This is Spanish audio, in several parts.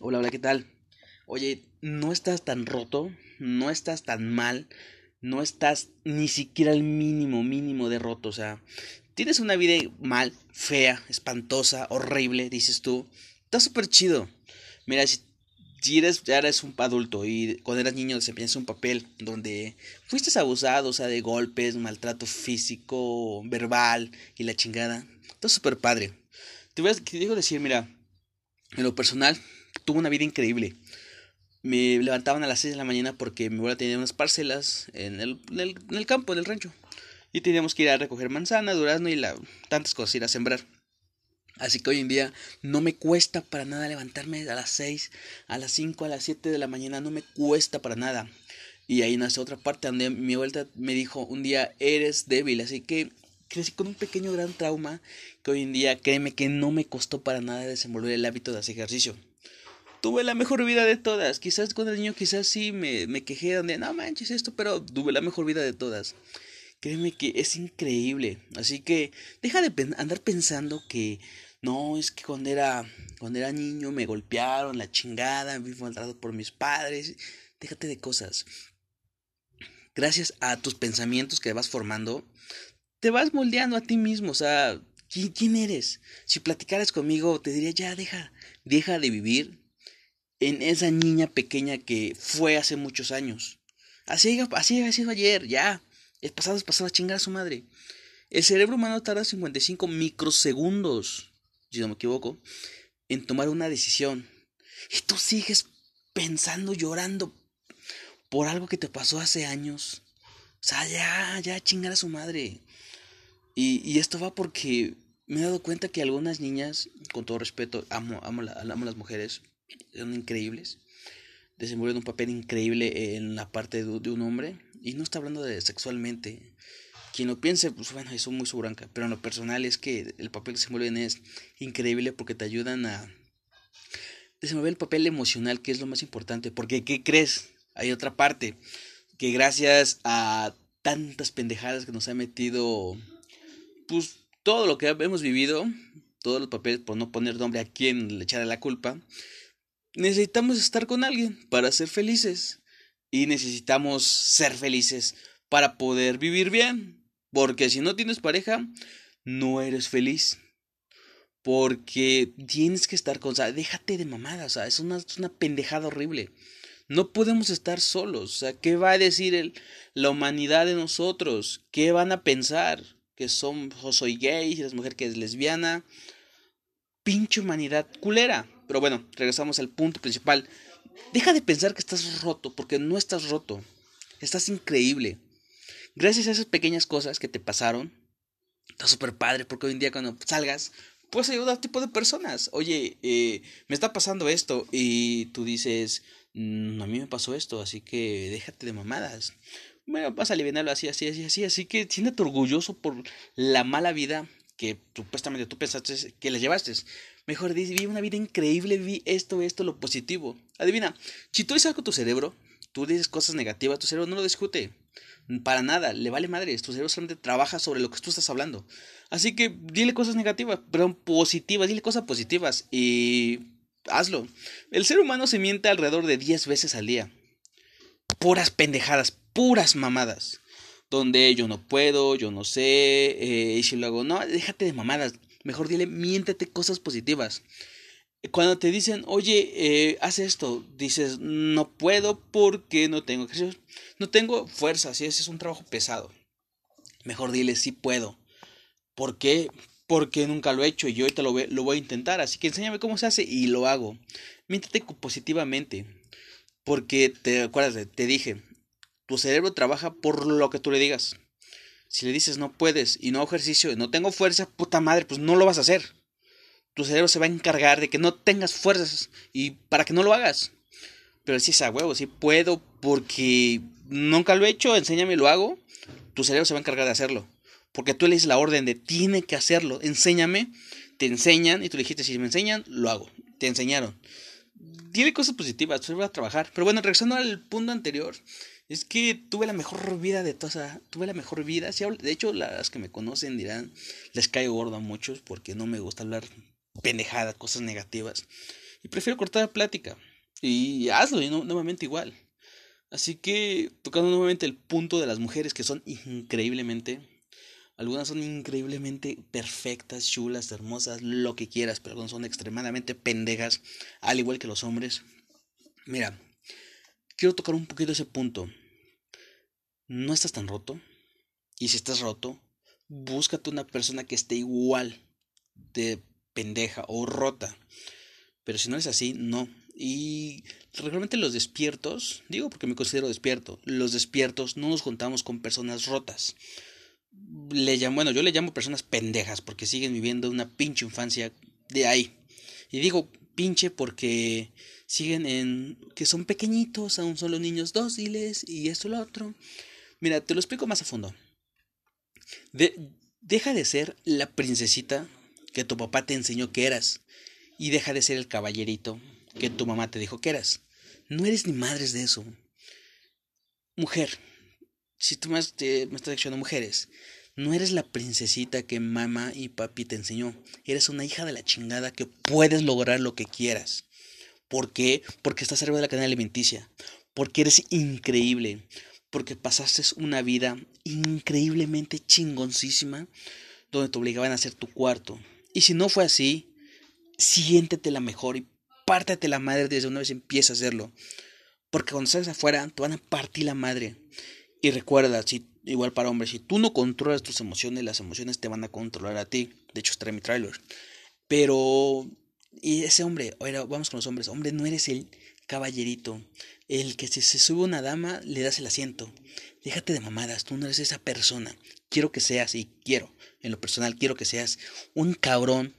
Hola, hola, ¿qué tal? Oye, no estás tan roto, no estás tan mal, no estás ni siquiera al mínimo, mínimo de roto, o sea, tienes una vida mal, fea, espantosa, horrible, dices tú. Está súper chido. Mira, si, eres, ya eres un adulto y cuando eras niño desempeñas un papel donde fuiste abusado, o sea, de golpes, maltrato físico, verbal y la chingada, está súper padre. Te voy a te digo decir, mira, en lo personal, tuve una vida increíble. Me levantaban a las 6 de la mañana porque mi abuela tenía unas parcelas en el, en el, campo, en el rancho. Y teníamos que ir a recoger manzana, durazno y la, tantas cosas, ir a sembrar. Así que hoy en día no me cuesta para nada levantarme a las 6, a las 5, a las 7 de la mañana, no me cuesta para nada. Y ahí nace otra parte donde mi abuela me dijo un día, eres débil, así que crecí con un pequeño gran trauma que hoy en día créeme que no me costó para nada desenvolver el hábito de hacer ejercicio tuve la mejor vida de todas. Quizás cuando el niño, quizás sí me, me quejé donde, no manches esto, pero tuve la mejor vida de todas. Créeme que es increíble. Así que deja de andar pensando que no, es que cuando era, cuando era niño me golpearon, la chingada, me fui maltratado por mis padres. Déjate de cosas. Gracias a tus pensamientos que vas formando, te vas moldeando a ti mismo. O sea, ¿quién, quién eres? Si platicaras conmigo, te diría, ya, deja, deja de vivir en esa niña pequeña que fue hace muchos años. Así, así ha sido ayer, ya. El pasado es pasado chingar a su madre. El cerebro humano tarda 55 microsegundos, si no me equivoco, en tomar una decisión. Y tú sigues pensando, llorando por algo que te pasó hace años. O sea, ya, ya chingar a su madre. Y, y esto va porque me he dado cuenta que algunas niñas, con todo respeto, amo, amo, amo las mujeres, son increíbles. Desenvuelven un papel increíble en la parte de, un hombre. Y no está hablando de sexualmente. Quien lo piense, pues bueno, eso es muy su. Pero en lo personal es que el papel que se mueven es increíble porque te ayudan a desenvolver el papel emocional, que es lo más importante. Porque, ¿qué crees? Hay otra parte. Que gracias a tantas pendejadas que nos ha metido, pues todo lo que hemos vivido, todos los papeles, por no poner nombre a quien le echarle la culpa, necesitamos estar con alguien para ser felices. Y necesitamos ser felices para poder vivir bien. Porque si no tienes pareja, no eres feliz. Porque tienes que estar con... O sea, déjate de mamada. O sea, es una, es una pendejada horrible. No podemos estar solos. O sea, ¿qué va a decir el, la humanidad de nosotros? ¿Qué van a pensar? Que son, soy gay, las mujer que es lesbiana. Pinche humanidad culera. Pero bueno, regresamos al punto principal. Deja de pensar que estás roto, porque no estás roto. Estás increíble. Gracias a esas pequeñas cosas que te pasaron, está súper padre, porque hoy en día cuando salgas, puedes ayudar a tipo de personas. Oye, eh, me está pasando esto, y tú dices, mm, a mí me pasó esto, así que déjate de mamadas. Bueno, vas a aliviarlo así, así, así, así. Así que siéntate orgulloso por la mala vida que supuestamente tú pensaste que le llevaste. Mejor dice, vi una vida increíble, vi esto, esto, lo positivo. Adivina, si tú dices algo tu cerebro, tú dices cosas negativas, tu cerebro no lo discute. Para nada, le vale madre. Tu cerebro solamente trabaja sobre lo que tú estás hablando. Así que dile cosas negativas, pero positivas, dile cosas positivas y hazlo. El ser humano se miente alrededor de 10 veces al día. Puras pendejadas, puras mamadas. Donde yo no puedo, yo no sé, eh, y si lo hago, no, déjate de mamadas. Mejor dile, miéntete cosas positivas. Cuando te dicen, oye, eh, haz esto, dices, no puedo porque no tengo ejercicio, no tengo fuerza, si ese es un trabajo pesado. Mejor dile, sí puedo. ¿Por qué? Porque nunca lo he hecho y yo ahorita lo, voy a intentar, así que enséñame cómo se hace y lo hago. Miéntete positivamente. Porque te acuerdas, te dije, tu cerebro trabaja por lo que tú le digas. Si le dices no puedes y no ejercicio y no tengo fuerza, puta madre, pues no lo vas a hacer. Tu cerebro se va a encargar de que no tengas fuerzas y para que no lo hagas. Pero si es a huevo, si puedo porque nunca lo he hecho, enséñame lo hago. Tu cerebro se va a encargar de hacerlo. Porque tú le dices la orden de tiene que hacerlo, enséñame, te enseñan y tú le dijiste si me enseñan, lo hago. Te enseñaron. Tiene cosas positivas, tu cerebro va a trabajar. Pero bueno, regresando al punto anterior, es que tuve la mejor vida de todas, tuve la mejor vida. de hecho, las que me conocen dirán, les caigo gordo a muchos porque no me gusta hablar pendejada, cosas negativas. Y prefiero cortar la plática. Y hazlo, y nuevamente igual. Así que, tocando nuevamente el punto de las mujeres que son increíblemente, algunas son increíblemente perfectas, chulas, hermosas, lo que quieras, pero son extremadamente pendejas, al igual que los hombres. Mira, quiero tocar un poquito ese punto. No estás tan roto. Y si estás roto, búscate una persona que esté igual de pendeja o rota. Pero si no es así, no. Y realmente los despiertos, digo porque me considero despierto, los despiertos no nos juntamos con personas rotas. Le llamo, bueno, yo le llamo personas pendejas porque siguen viviendo una pinche infancia de ahí. Y digo pinche porque siguen en que son pequeñitos, aún son los niños dóciles y esto lo otro. Mira, te lo explico más a fondo. deja de ser la princesita que tu papá te enseñó que eras y deja de ser el caballerito que tu mamá te dijo que eras. No eres ni madres de eso. Mujer, si tú me, me estás diciendo mujeres, no eres la princesita que mamá y papi te enseñó. Eres una hija de la chingada que puedes lograr lo que quieras. ¿Por qué? Porque estás arriba de la cadena alimenticia. Porque eres increíble. Porque pasaste una vida increíblemente chingoncísima donde te obligaban a hacer tu cuarto. Y si no fue así, siéntete la mejor y pártate la madre desde una vez empieza a hacerlo. Porque cuando salgas afuera te van a partir la madre. Y recuerda, si, igual para hombres, si tú no controlas tus emociones, las emociones te van a controlar a ti. De hecho, está mi trailer. Pero, y ese hombre, vamos con los hombres. Hombre, no eres el caballerito. El que si se sube una dama, le das el asiento. Déjate de mamadas, tú no eres esa persona. Quiero que seas, y quiero, en lo personal, quiero que seas un cabrón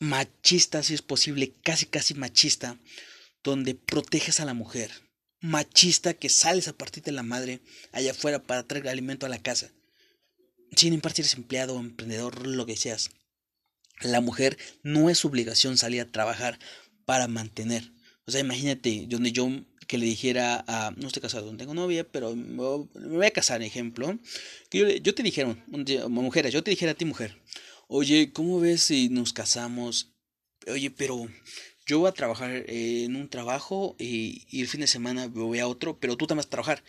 machista, si es posible, casi casi machista, donde proteges a la mujer. Machista que sales a partir de la madre allá afuera para traer alimento a la casa. Sin importar si eres empleado emprendedor, lo que seas. La mujer no es obligación salir a trabajar para mantener. O sea, imagínate donde yo que le dijera a, no estoy casado, no tengo novia, pero me voy a casar, ejemplo, que yo, yo te dijera, mujeres, yo te dijera a ti mujer, oye, ¿cómo ves si nos casamos? Oye, pero yo voy a trabajar en un trabajo y, el fin de semana voy a otro, pero tú también vas a trabajar.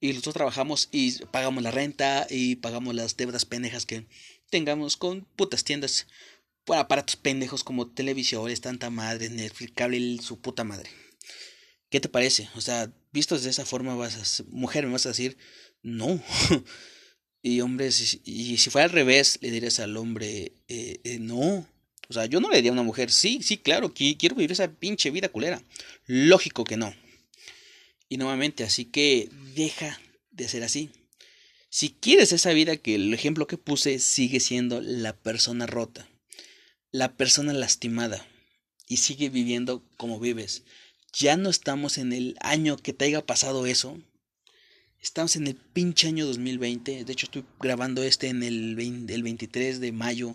Y nosotros trabajamos y pagamos la renta y pagamos las deudas pendejas que tengamos con putas tiendas para aparatos pendejos como televisores, tanta madre, Netflix, cable, su puta madre. ¿Qué te parece? O sea, vistos de esa forma, vas a, mujer, me vas a decir, no. Y hombre, y si fuera al revés, le dirías al hombre, eh, eh, no. O sea, yo no le diría a una mujer, sí, sí, claro, quiero vivir esa pinche vida culera. Lógico que no. Y nuevamente, así que deja de ser así. Si quieres esa vida que el ejemplo que puse sigue siendo la persona rota, la persona lastimada, y sigue viviendo como vives. Ya no estamos en el año que te haya pasado eso, Estamos en el pinche año 2020. De hecho, estoy grabando este en el, 23 de mayo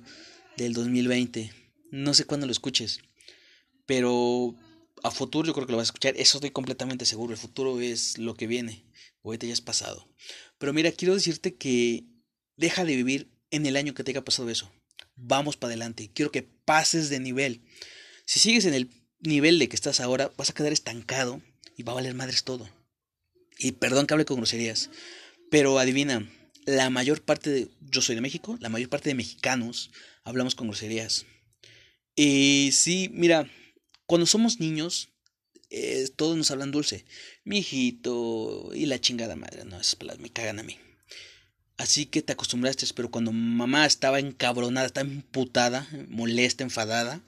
del 2020. No sé cuándo lo escuches. Pero a futuro yo creo que lo vas a escuchar. Eso estoy completamente seguro. El futuro es lo que viene. Ahorita ya es pasado. Pero mira, quiero decirte que deja de vivir en el año que te haya pasado eso. Vamos para adelante. Quiero que pases de nivel. Si sigues en el nivel de que estás ahora, vas a quedar estancado y va a valer madres todo. Y perdón que hable con groserías, pero adivina, la mayor parte de, yo soy de México, la mayor parte de mexicanos hablamos con groserías. Y sí, mira, cuando somos niños, eh, todos nos hablan dulce. Mi hijito y la chingada madre, no, esas palabras me cagan a mí. Así que te acostumbraste, pero cuando mamá estaba encabronada, estaba emputada, molesta, enfadada,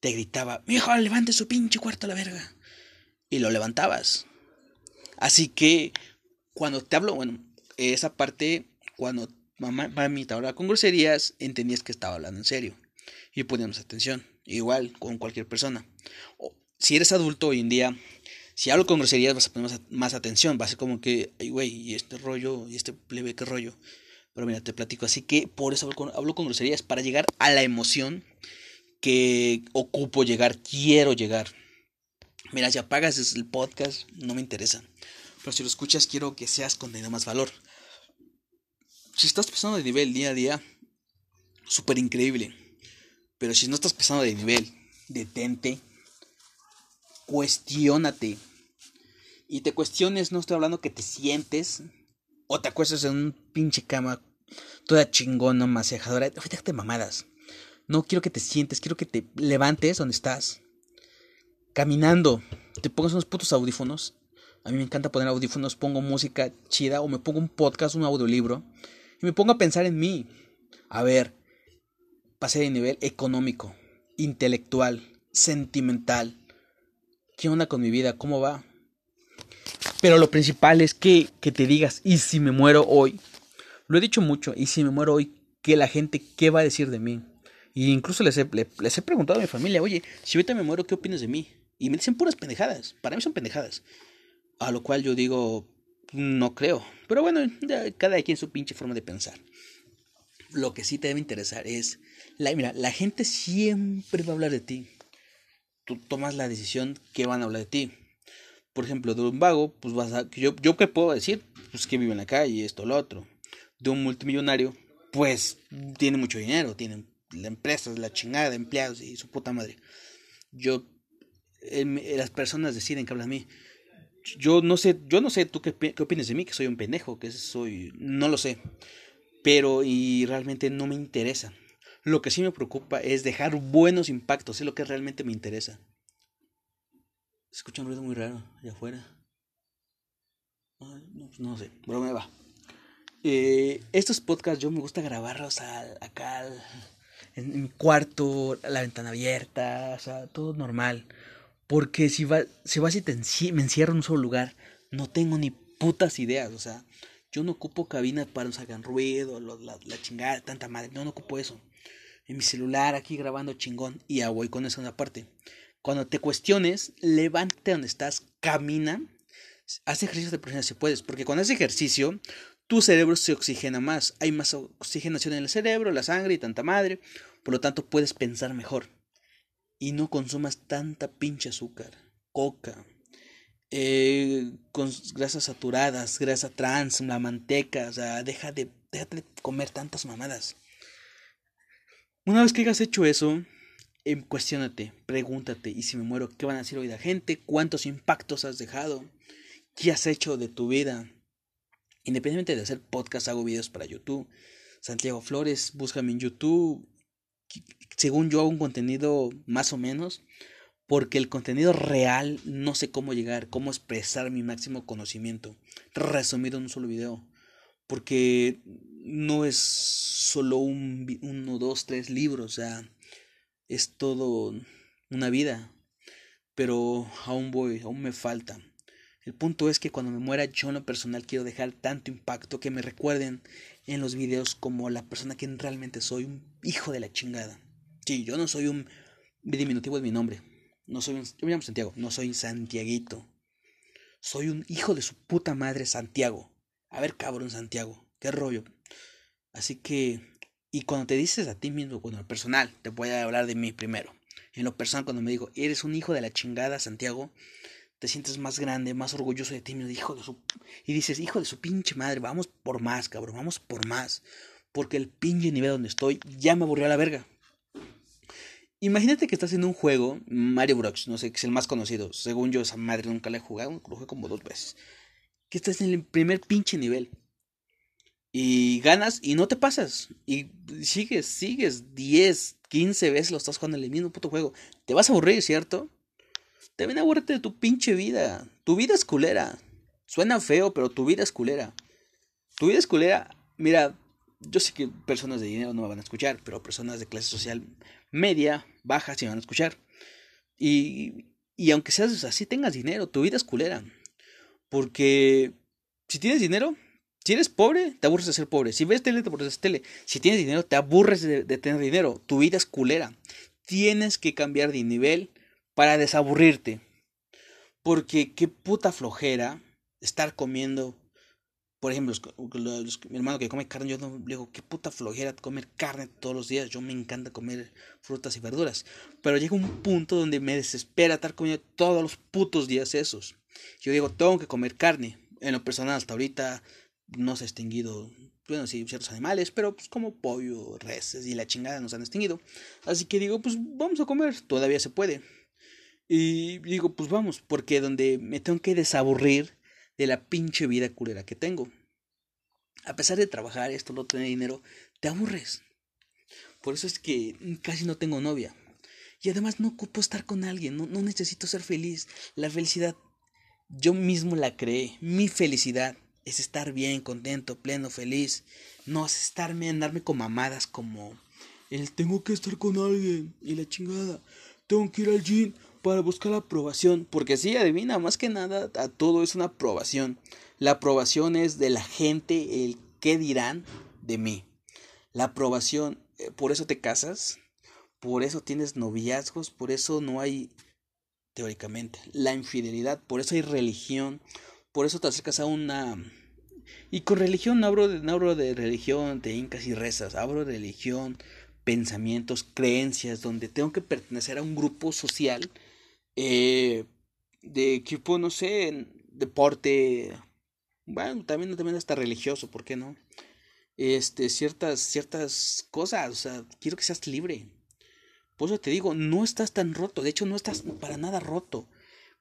te gritaba, mi hijo, levante su pinche cuarto a la verga. Y lo levantabas. Así que cuando te hablo, bueno, esa parte, cuando mamá, mami te hablaba con groserías, entendías que estaba hablando en serio. Y poníamos atención. Igual con cualquier persona. Si eres adulto hoy en día, si hablo con groserías vas a poner más, atención. Va a ser como que, ay, güey, y este rollo, y este plebe, qué rollo. Pero mira, te platico. Así que por eso hablo con, hablo con groserías, para llegar a la emoción que ocupo llegar, quiero llegar. Mira, si apagas el podcast, no me interesa. Pero si lo escuchas, quiero que seas con más valor. Si estás pasando de nivel día a día, súper increíble. Pero si no estás pasando de nivel, detente, cuestiónate. Y te cuestiones, no estoy hablando que te sientes o te acuestas en un pinche cama toda chingona, masajadora. Fíjate mamadas. No quiero que te sientes, quiero que te levantes donde estás. Caminando, te pongas unos putos audífonos. A mí me encanta poner audífonos, pongo música chida o me pongo un podcast, un audiolibro y me pongo a pensar en mí. A ver, pasé de nivel económico, intelectual, sentimental. ¿Qué onda con mi vida? ¿Cómo va? Pero lo principal es que, que te digas, ¿y si me muero hoy? Lo he dicho mucho, ¿y si me muero hoy? ¿Qué la gente, qué va a decir de mí? Y incluso les he, les he preguntado a mi familia, oye, si ahorita me muero, ¿qué opinas de mí? Y me dicen puras pendejadas. Para mí son pendejadas. A lo cual yo digo, no creo. Pero bueno, cada quien su pinche forma de pensar. Lo que sí te debe interesar es, la, mira, la gente siempre va a hablar de ti. Tú tomas la decisión que van a hablar de ti. Por ejemplo, de un vago, pues vas a, yo, yo qué puedo decir, pues que vive en la calle, esto, lo otro. De un multimillonario, pues tiene mucho dinero, tiene la empresa, la chingada de empleados y su puta madre. Yo, las personas deciden que hablan de mí yo no sé, yo no sé tú qué, qué opinas de mí, que soy un pendejo, que soy, no lo sé, pero y realmente no me interesa. Lo que sí me preocupa es dejar buenos impactos, es lo que realmente me interesa. escucha un ruido muy raro allá afuera. no, pues no sé, pero me va. Eh, estos podcasts yo me gusta grabarlos acá en, en mi cuarto, la ventana abierta, o sea, todo normal. Porque si, va, si vas y te me encierro en un solo lugar, no tengo ni putas ideas. O sea, yo no ocupo cabinas para que hagan ruido, la, la, chingada, tanta madre. No, no ocupo eso. En mi celular aquí grabando chingón y ya voy con eso una parte. Cuando te cuestiones, levántate donde estás, camina, haz ejercicio de presencia si puedes. Porque cuando haces ejercicio, tu cerebro se oxigena más. Hay más oxigenación en el cerebro, la sangre y tanta madre. Por lo tanto, puedes pensar mejor y no consumas tanta pinche azúcar, coca, eh, con grasas saturadas, grasa trans, la manteca, o sea, deja de, déjate de comer tantas mamadas. Una vez que hayas hecho eso, eh, cuestionate, pregúntate, y si me muero, ¿qué van a decir hoy la gente? ¿Cuántos impactos has dejado? ¿Qué has hecho de tu vida? Independientemente de hacer podcast, hago videos para YouTube. Santiago Flores, búscame en YouTube según yo, hago un contenido más o menos, porque el contenido real no sé cómo llegar, cómo expresar mi máximo conocimiento, resumido en un solo video, porque no es solo un, uno, dos, tres libros, o sea, es todo una vida, pero aún voy, aún me falta. El punto es que cuando me muera yo en lo personal quiero dejar tanto impacto que me recuerden en los videos como la persona que realmente soy, un hijo de la chingada. Sí, yo no soy un diminutivo de mi nombre. No soy un, yo me llamo Santiago, no soy Santiaguito. Soy un hijo de su puta madre Santiago. A ver, cabrón Santiago, qué rollo. Así que, y cuando te dices a ti mismo, bueno, lo personal, te voy a hablar de mí primero. En lo personal, cuando me digo, eres un hijo de la chingada, Santiago, te sientes más grande, más orgulloso de ti mismo, hijo de su... Y dices, hijo de su pinche madre, vamos por más, cabrón, vamos por más. Porque el pinche nivel donde estoy ya me aburrió a la verga. Imagínate que estás en un juego, Mario Bros, no sé, que es el más conocido. Según yo, esa madre nunca la he jugado, lo jugué como dos veces. Que estás en el primer pinche nivel. Y ganas y no te pasas. Y sigues, sigues 10, 15 veces lo estás jugando en el mismo puto juego. Te vas a aburrir, ¿cierto? Te ven a aburrirte de tu pinche vida. Tu vida es culera. Suena feo, pero tu vida es culera. Tu vida es culera. Mira, yo sé que personas de dinero no me van a escuchar, pero personas de clase social media, baja, sí me van a escuchar. Y, y aunque seas así, tengas dinero, tu vida es culera. Porque si tienes dinero, si eres pobre, te aburres de ser pobre. Si ves tele, te aburres de tele. Si tienes dinero, te aburres de, tener dinero. Tu vida es culera. Tienes que cambiar de nivel para desaburrirte. Porque qué puta flojera estar comiendo por ejemplo, mi hermano que come carne, yo le digo, qué puta flojera comer carne todos los días. Yo me encanta comer frutas y verduras. Pero llega un punto donde me desespera estar comiendo todos los putos días esos. Yo digo, tengo que comer carne. En lo personal, hasta ahorita no se ha extinguido, bueno, sí, ciertos animales, pero pues como pollo, reses y la chingada nos han extinguido. Así que digo, pues vamos a comer, todavía se puede. Y digo, pues vamos, porque donde me tengo que desaburrir de la pinche vida culera que tengo. A pesar de trabajar esto, no tener dinero, te aburres. Por eso es que casi no tengo novia. Y además no ocupo estar con alguien, no, no necesito ser feliz. La felicidad yo mismo la creé. Mi felicidad es estar bien, contento, pleno, feliz. No es estarme, andarme con mamadas como el tengo que estar con alguien y la chingada. Tengo que ir al gym para buscar la aprobación. Porque sí, adivina, más que nada a todo es una aprobación. La aprobación es de la gente, el qué dirán de mí. La aprobación, eh, por eso te casas, por eso tienes noviazgos, por eso no hay, teóricamente, la infidelidad, por eso hay religión, por eso te acercas a una... Y con religión no hablo de, no de religión de incas y rezas, hablo de religión, pensamientos, creencias, donde tengo que pertenecer a un grupo social eh, de equipo, no sé, deporte, bueno, también, también hasta religioso, ¿por qué no? Este, ciertas, ciertas cosas, o sea, quiero que seas libre. Por eso te digo, no estás tan roto, de hecho no estás para nada roto.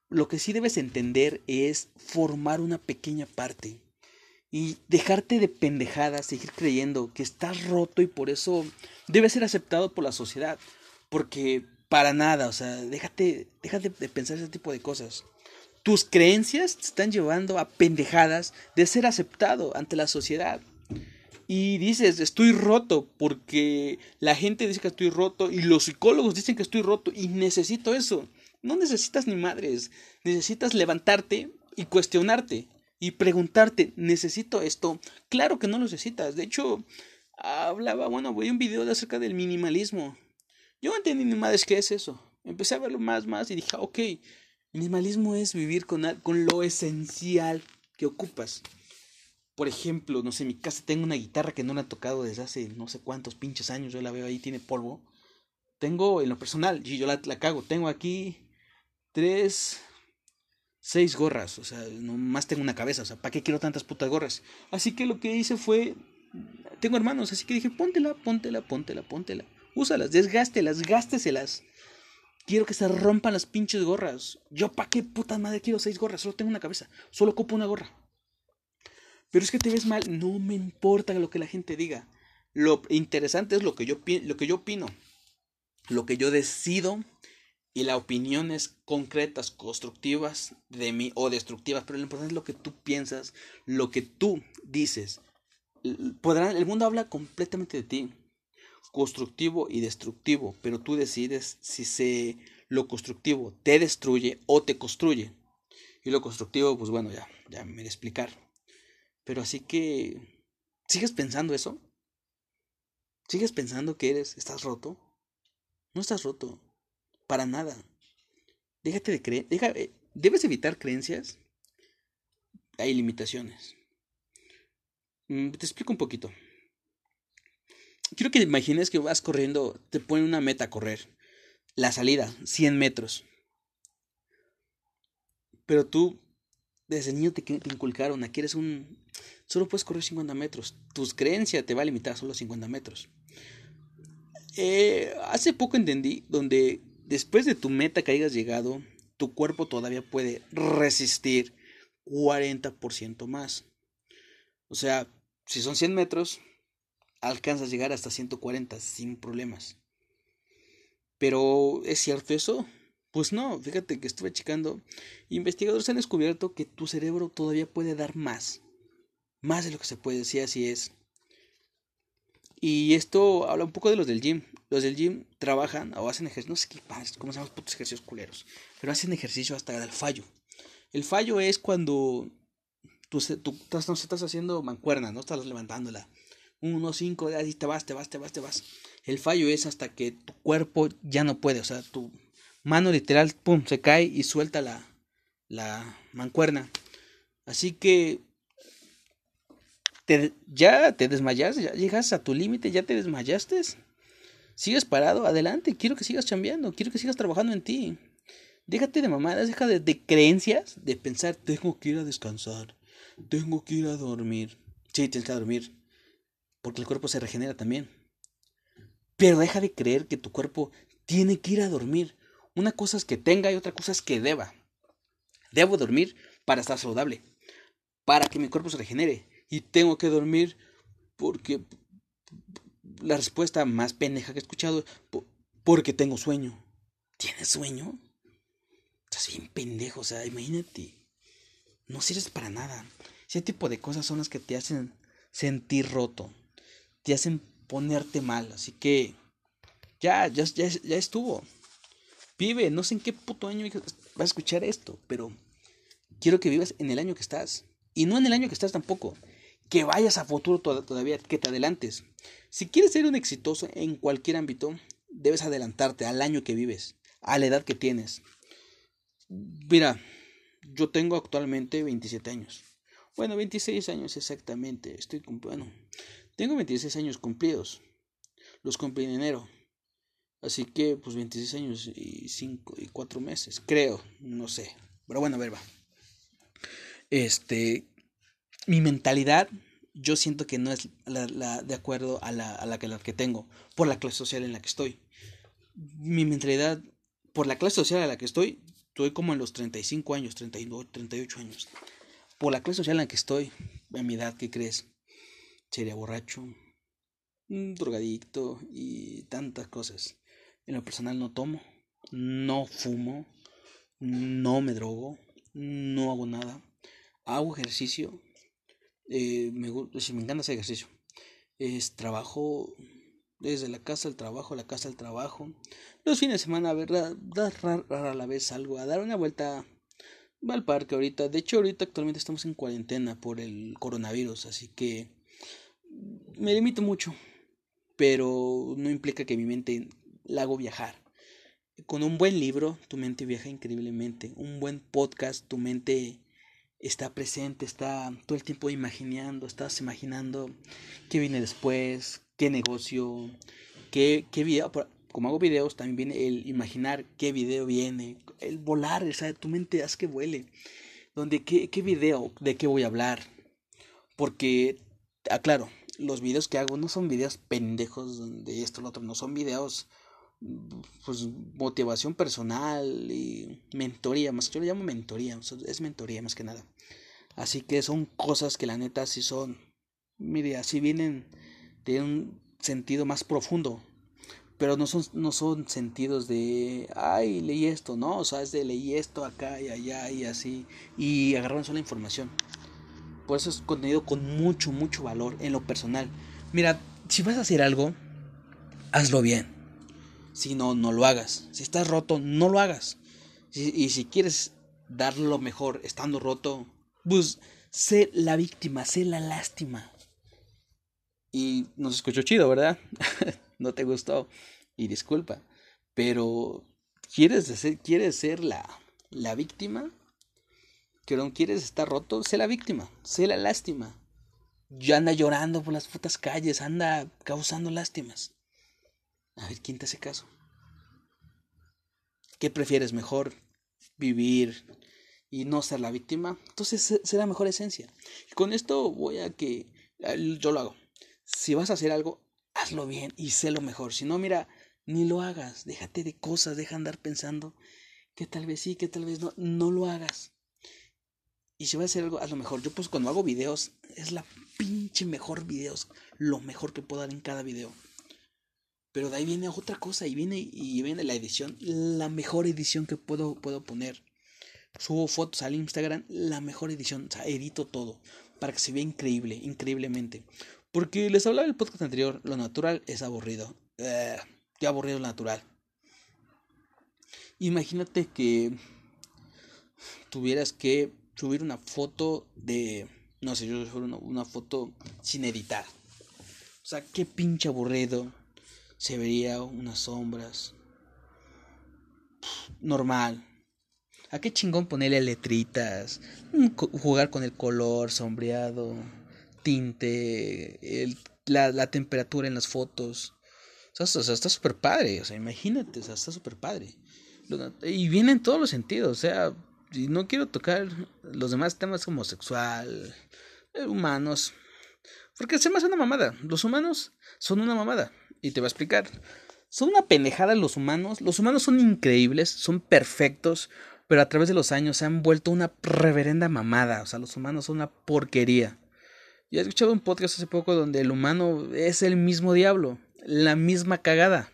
Lo que sí debes entender es formar una pequeña parte y dejarte de pendejadas, seguir creyendo que estás roto y por eso debes ser aceptado por la sociedad. Porque para nada, o sea, déjate, de pensar ese tipo de cosas. Tus creencias te están llevando a pendejadas de ser aceptado ante la sociedad. Y dices, estoy roto porque la gente dice que estoy roto y los psicólogos dicen que estoy roto y necesito eso. No necesitas ni madres, necesitas levantarte y cuestionarte y preguntarte, ¿necesito esto? Claro que no lo necesitas. De hecho, hablaba, bueno, voy a un video de acerca del minimalismo. Yo no entendí ni madres qué es eso. Empecé a verlo más, más y dije, ok, Minimalismo es vivir con, con lo esencial que ocupas. Por ejemplo, no sé, en mi casa tengo una guitarra que no la he tocado desde hace no sé cuántos pinches años. Yo la veo ahí, tiene polvo. Tengo en lo personal, y yo la, la cago. Tengo aquí tres, seis gorras. O sea, nomás tengo una cabeza. O sea, ¿para qué quiero tantas putas gorras? Así que lo que hice fue. Tengo hermanos, así que dije, póntela, póntela, póntela, póntela. Úsalas, desgástelas, gásteselas. Quiero que se rompan las pinches gorras. Yo, ¿pa' qué puta madre quiero seis gorras? Solo tengo una cabeza. Solo ocupo una gorra. Pero es que te ves mal. No me importa lo que la gente diga. Lo interesante es lo que yo, lo que yo opino. Lo que yo decido. Y las opiniones concretas, constructivas de mí o destructivas. Pero lo importante es lo que tú piensas. Lo que tú dices. Podrán, el mundo habla completamente de ti constructivo y destructivo, pero tú decides si se, lo constructivo te destruye o te construye. Y lo constructivo, pues bueno, ya, ya me voy a explicar. Pero así que, ¿sigues pensando eso? ¿Sigues pensando que eres, estás roto? No estás roto, para nada. Déjate de creer, eh, debes evitar creencias. Hay limitaciones. Mm, te explico un poquito quiero que imagines que vas corriendo, te ponen una meta a correr. La salida, 100 metros. Pero tú, desde niño te, inculcaron, aquí eres un... Solo puedes correr 50 metros. Tus creencias te va a limitar a solo 50 metros. Eh, hace poco entendí donde después de tu meta que hayas llegado, tu cuerpo todavía puede resistir 40% más. O sea, si son 100 metros, alcanzas a llegar hasta 140 sin problemas. Pero ¿es cierto eso? Pues no, fíjate que estuve checando. Investigadores han descubierto que tu cerebro todavía puede dar más. Más de lo que se puede, si así es. Y esto habla un poco de los del gym. Los del gym trabajan o hacen ejercicio, no sé qué cómo se llaman putos ejercicios culeros, pero hacen ejercicio hasta el fallo. El fallo es cuando tú, tú, no estás haciendo mancuerna, no estás levantándola uno, cinco, y te vas, te vas, te vas, te vas. El fallo es hasta que tu cuerpo ya no puede, o sea, tu mano literal, pum, se cae y suelta la, la mancuerna. Así que te, ya te desmayaste, ya llegas a tu límite, ya te desmayaste. Sigues parado, adelante, quiero que sigas chambeando, quiero que sigas trabajando en ti. Déjate de mamadas, deja de, de creencias, de pensar, tengo que ir a descansar, tengo que ir a dormir. Sí, tienes que dormir, porque el cuerpo se regenera también. Pero deja de creer que tu cuerpo tiene que ir a dormir. Una cosa es que tenga y otra cosa es que deba. Debo dormir para estar saludable, para que mi cuerpo se regenere. Y tengo que dormir porque la respuesta más pendeja que he escuchado porque tengo sueño. ¿Tienes sueño? Estás bien pendejo, o sea, imagínate. No sirves para nada. Ese tipo de cosas son las que te hacen sentir roto. Te hacen ponerte mal. Así que ya, ya, ya, ya estuvo. Vive, no sé en qué puto año vas a escuchar esto, pero quiero que vivas en el año que estás. Y no en el año que estás tampoco. Que vayas a futuro todavía, que te adelantes. Si quieres ser un exitoso en cualquier ámbito, debes adelantarte al año que vives, a la edad que tienes. Mira, yo tengo actualmente 27 años. Bueno, 26 años exactamente. Estoy bueno, tengo 26 años cumplidos. Los cumplí en enero. Así que, pues 26 años y 5 y 4 meses, creo, no sé. Pero bueno, a ver, va. Este, mi mentalidad, yo siento que no es la, de acuerdo a la, a la, que, la que tengo, por la clase social en la que estoy. Mi mentalidad, por la clase social en la que estoy, estoy como en los 35 años, 32, 38 años. Por la clase social en la que estoy, a mi edad, ¿qué crees? Sería borracho, drogadicto y tantas cosas. En lo personal no tomo, no fumo, no me drogo, no hago nada. Hago ejercicio. Eh, me, si me encanta hacer ejercicio. Es trabajo desde la casa al trabajo, la casa al trabajo. Los fines de semana, a ver, dar rara a la vez algo, a dar una vuelta al parque ahorita. De hecho, ahorita actualmente estamos en cuarentena por el coronavirus, así que me limito mucho. Pero no implica que mi mente la hago viajar. Con un buen libro, tu mente viaja increíblemente. Un buen podcast, tu mente está presente, está todo el tiempo imaginando, estás imaginando qué viene después, qué negocio, qué, qué video. Como hago videos, también viene el imaginar qué video viene, el volar, o tu mente haz que vuele. Donde, ¿qué, qué video, de qué voy a hablar? Porque, aclaro, los videos que hago no son videos pendejos de esto, lo otro, no son videos pues motivación personal y mentoría, más yo le llamo mentoría, es mentoría más que nada. Así que son cosas que la neta sí son, mire, así vienen de un sentido más profundo, pero no son, no son sentidos de, ay, leí esto, no, o sea, es de leí esto acá y allá y así, y agarraron solo información. Por eso es contenido con mucho, mucho valor en lo personal. Mira, si vas a hacer algo, hazlo bien si no, no lo hagas. Si estás roto, no lo hagas. y si quieres dar lo mejor estando roto, pues sé la víctima, sé la lástima. Y nos escuchó chido, ¿verdad? no te gustó. Y disculpa. Pero, ¿quieres ser, quieres ser la, la víctima? ¿Que no quieres estar roto? Sé la víctima, sé la lástima. Ya anda llorando por las putas calles, anda causando lástimas. A ver, ¿quién te hace caso? ¿Qué prefieres mejor? ¿Vivir y no ser la víctima? Entonces será mejor esencia. Y con esto voy a que yo lo hago. Si vas a hacer algo, hazlo bien y sé lo mejor. Si no, mira, ni lo hagas. Déjate de cosas, deja andar pensando que tal vez sí, que tal vez no. No lo hagas. Y si vas a hacer algo, hazlo mejor. Yo pues cuando hago videos, es la pinche mejor videos. Lo mejor que puedo dar en cada video. Pero de ahí viene otra cosa y viene y viene la edición, la mejor edición que puedo, puedo poner. Subo fotos al Instagram, la mejor edición, o sea, edito todo para que se vea increíble, increíblemente. Porque les hablaba el podcast anterior, lo natural es aburrido. Eh, qué aburrido lo natural. Imagínate que tuvieras que subir una foto de, no sé, yo una, una foto sin editar. O sea, qué pinche aburrido se vería unas sombras. Normal. ¿A qué chingón ponerle letritas? Jugar con el color sombreado, tinte, la, la, temperatura en las fotos. O sea, está súper padre. O sea, imagínate, o sea, está súper padre. Y viene en todos los sentidos. O sea, no quiero tocar los demás temas como sexual, eh, humanos. Porque se me hace una mamada. Los humanos son una mamada. Y te va a explicar. Son una pendejada los humanos. Los humanos son increíbles, son perfectos, pero a través de los años se han vuelto una reverenda mamada. O sea, los humanos son una porquería. Yo he escuchado un podcast hace poco donde el humano es el mismo diablo, la misma cagada.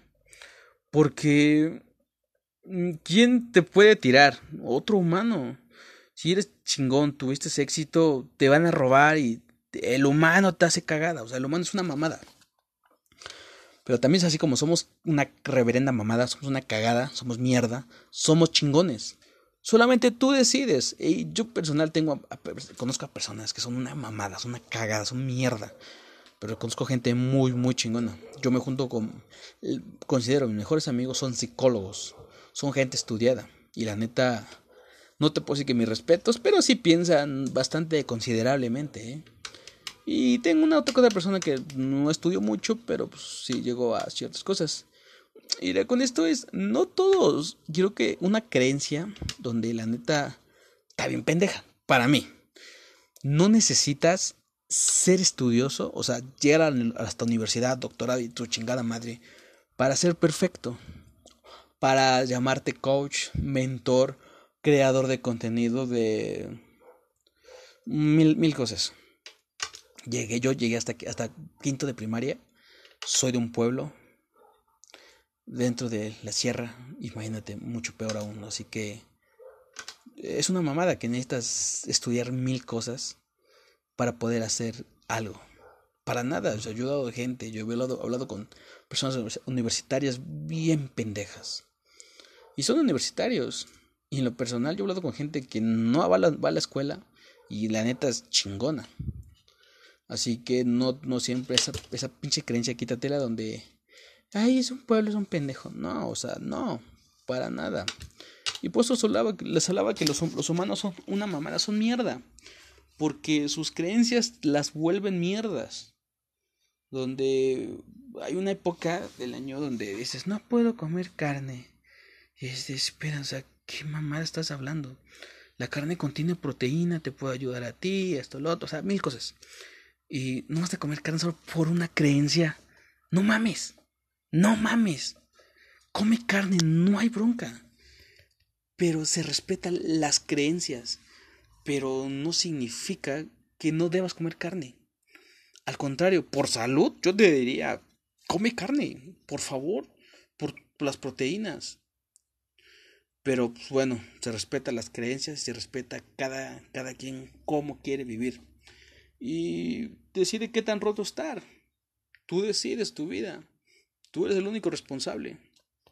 Porque mm, ¿quién te puede tirar? Otro humano. Si eres chingón, tuviste éxito, te van a robar y el humano te hace cagada. O sea, el humano es una mamada. Pero también es así como somos una reverenda mamada, somos una cagada, somos mierda, somos chingones. Solamente tú decides. Y yo personal tengo conozco a personas que son una mamada, son una cagada, son mierda. Pero conozco gente muy, muy chingona. Yo me junto con. Considero mis mejores amigos son psicólogos. Son gente estudiada. Y la neta. No te puedo decir que mis respetos, pero sí piensan bastante considerablemente. ¿eh? Y tengo una otra persona que no estudió mucho, pero pues sí llegó a ciertas cosas. Y con esto es, no todos, creo que una creencia donde la neta está bien pendeja, para mí. No necesitas ser estudioso, o sea, llegar a hasta universidad, doctorado y tu chingada madre, para ser perfecto. Para llamarte coach, mentor, creador de contenido, de mil, mil cosas. Llegué, yo llegué hasta, hasta quinto de primaria, soy de un pueblo, dentro de la sierra, imagínate, mucho peor aún. Así que es una mamada que necesitas estudiar mil cosas para poder hacer algo. Para nada, yo he gente, yo he hablado, hablado con personas universitarias bien pendejas. Y son universitarios. Y en lo personal yo he hablado con gente que no va a la, va a la escuela y la neta es chingona. Así que no, no siempre esa, esa pinche creencia quítatela donde ay, es un pueblo, es un pendejo. No, o sea, no, para nada. Y por eso les hablaba que los, los humanos son una mamada, son mierda. Porque sus creencias las vuelven mierdas. Donde hay una época del año donde dices, no puedo comer carne. Y es de, espera, o sea, ¿qué mamada estás hablando? La carne contiene proteína, te puede ayudar a ti, esto, lo otro, o sea, mil cosas. Y no vas a comer carne solo por una creencia. No mames. No mames. Come carne, no hay bronca. Pero se respetan las creencias. Pero no significa que no debas comer carne. Al contrario, por salud, yo te diría, come carne, por favor, por las proteínas. Pero pues, bueno, se respeta las creencias, se respeta cada, cada quien cómo quiere vivir. Y decide qué tan roto estar. Tú decides tu vida. Tú eres el único responsable.